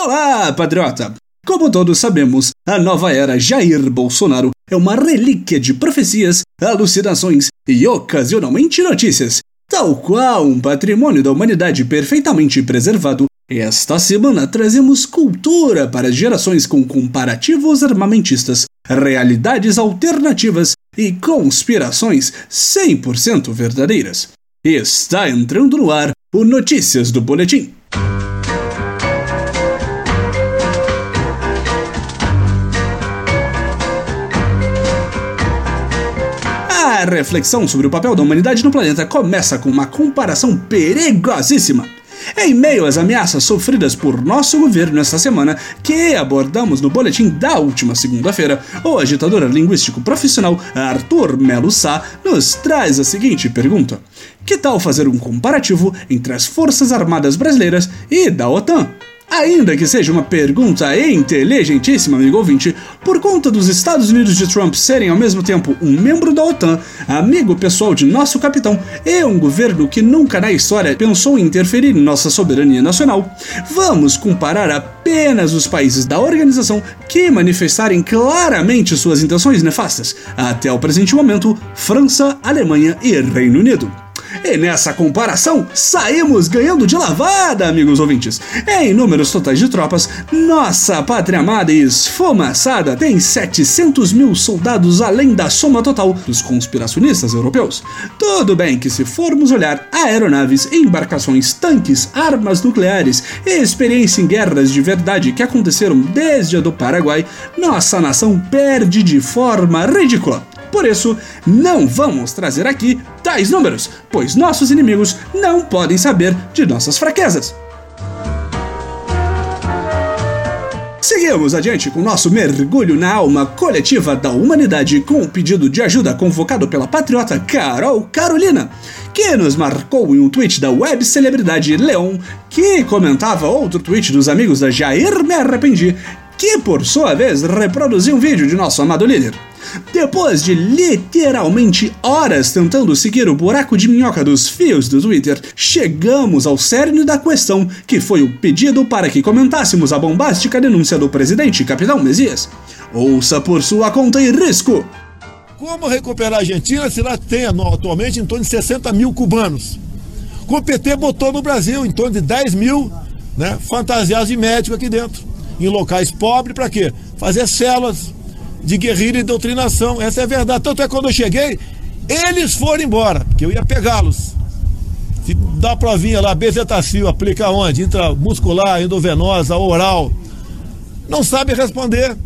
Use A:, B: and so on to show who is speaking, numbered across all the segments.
A: Olá, patriota! Como todos sabemos, a nova era Jair Bolsonaro é uma relíquia de profecias, alucinações e ocasionalmente notícias. Tal qual um patrimônio da humanidade perfeitamente preservado, esta semana trazemos cultura para gerações com comparativos armamentistas, realidades alternativas e conspirações 100% verdadeiras. Está entrando no ar o Notícias do Boletim. A reflexão sobre o papel da humanidade no planeta começa com uma comparação perigosíssima. Em meio às ameaças sofridas por nosso governo esta semana, que abordamos no boletim da última segunda-feira, o agitador linguístico profissional Arthur Melo Sá nos traz a seguinte pergunta: Que tal fazer um comparativo entre as Forças Armadas Brasileiras e da OTAN? Ainda que seja uma pergunta inteligentíssima, amigo ouvinte, por conta dos Estados Unidos de Trump serem ao mesmo tempo um membro da OTAN, amigo pessoal de nosso capitão e um governo que nunca na história pensou em interferir em nossa soberania nacional, vamos comparar apenas os países da organização que manifestarem claramente suas intenções nefastas, até o presente momento, França, Alemanha e Reino Unido. E nessa comparação, saímos ganhando de lavada, amigos ouvintes. Em números totais de tropas, nossa pátria amada e esfumaçada tem 700 mil soldados além da soma total dos conspiracionistas europeus. Tudo bem que se formos olhar aeronaves, embarcações, tanques, armas nucleares e experiência em guerras de verdade que aconteceram desde a do Paraguai, nossa nação perde de forma ridícula. Por isso, não vamos trazer aqui tais números, pois nossos inimigos não podem saber de nossas fraquezas. Seguimos adiante com nosso mergulho na alma coletiva da humanidade com o pedido de ajuda convocado pela patriota Carol Carolina, que nos marcou em um tweet da web celebridade Leon, que comentava outro tweet dos amigos da Jair Me Arrependi, que por sua vez reproduziu um vídeo de nosso amado líder. Depois de literalmente horas tentando seguir o buraco de minhoca dos fios do Twitter, chegamos ao cerne da questão, que foi o pedido para que comentássemos a bombástica denúncia do presidente Capitão Messias. Ouça por sua conta e risco!
B: Como recuperar a Argentina se lá tem atualmente em torno de 60 mil cubanos? O PT botou no Brasil em torno de 10 mil né, fantasiados de médico aqui dentro, em locais pobres, para quê? Fazer células de guerrilha e doutrinação. Essa é a verdade. Tanto é quando eu cheguei, eles foram embora, porque eu ia pegá-los. Se dá provinha lá, bezetacil, aplica onde? Intramuscular, endovenosa, oral. Não sabe responder.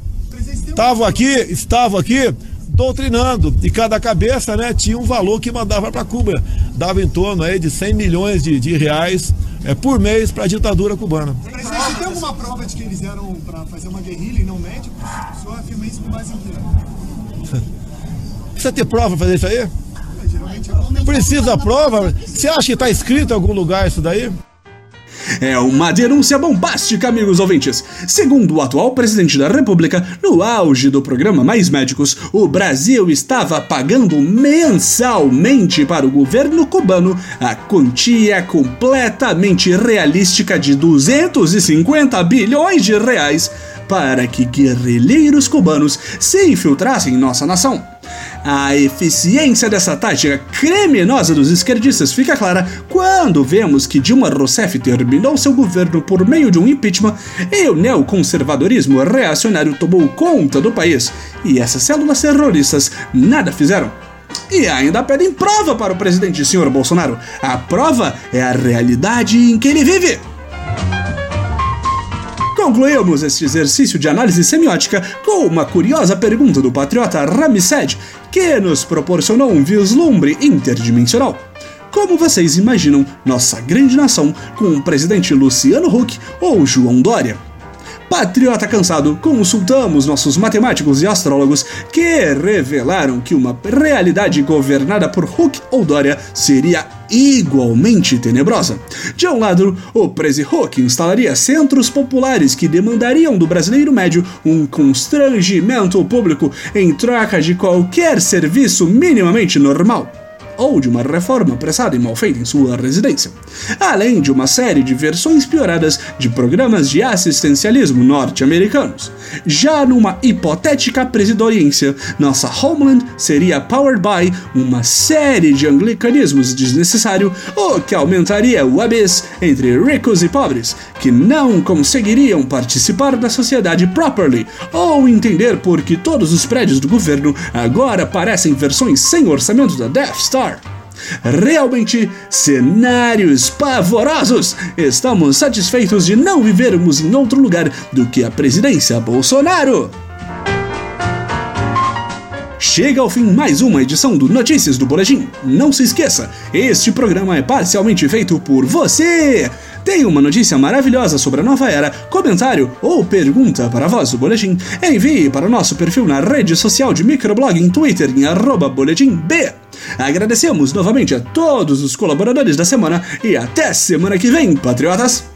B: Estavam aqui, estavam aqui doutrinando. E cada cabeça né, tinha um valor que mandava para Cuba. Dava em torno aí de 100 milhões de, de reais é, por mês para a ditadura cubana.
C: Presidente, tem alguma prova de que eles eram para fazer uma guerrilha e não médicos? O senhor afirma isso com base em quê?
B: Precisa ter prova para fazer isso aí? É, Precisa prova? Você acha que está escrito em algum lugar isso daí?
A: É uma denúncia bombástica, amigos ouvintes. Segundo o atual presidente da República, no auge do programa Mais Médicos, o Brasil estava pagando mensalmente para o governo cubano a quantia completamente realística de 250 bilhões de reais para que guerrilheiros cubanos se infiltrassem em nossa nação. A eficiência dessa tática criminosa dos esquerdistas fica clara quando vemos que Dilma Rousseff terminou seu governo por meio de um impeachment e o neoconservadorismo reacionário tomou conta do país, e essas células terroristas nada fizeram. E ainda pedem prova para o presidente senhor Bolsonaro. A prova é a realidade em que ele vive. Concluímos este exercício de análise semiótica com uma curiosa pergunta do patriota Ramsed, que nos proporcionou um vislumbre interdimensional. Como vocês imaginam nossa grande nação com o presidente Luciano Huck ou João Dória? Patriota cansado, consultamos nossos matemáticos e astrólogos que revelaram que uma realidade governada por Huck ou Dória seria igualmente tenebrosa. De um lado, o Prezi Huck instalaria centros populares que demandariam do brasileiro médio um constrangimento público em troca de qualquer serviço minimamente normal. Ou de uma reforma apressada e mal feita em sua residência. Além de uma série de versões pioradas de programas de assistencialismo norte-americanos. Já numa hipotética presidoriência, nossa Homeland seria powered by uma série de anglicanismos desnecessário, o que aumentaria o abyss entre ricos e pobres, que não conseguiriam participar da sociedade properly ou entender por que todos os prédios do governo agora parecem versões sem orçamento da Death Star. Realmente, cenários pavorosos! Estamos satisfeitos de não vivermos em outro lugar do que a presidência Bolsonaro! Chega ao fim mais uma edição do Notícias do Boletim. Não se esqueça, este programa é parcialmente feito por você! Tem uma notícia maravilhosa sobre a nova era, comentário ou pergunta para a voz do Boletim? Envie para o nosso perfil na rede social de microblogging Twitter em arroba boletimb. Agradecemos novamente a todos os colaboradores da semana e até semana que vem, patriotas!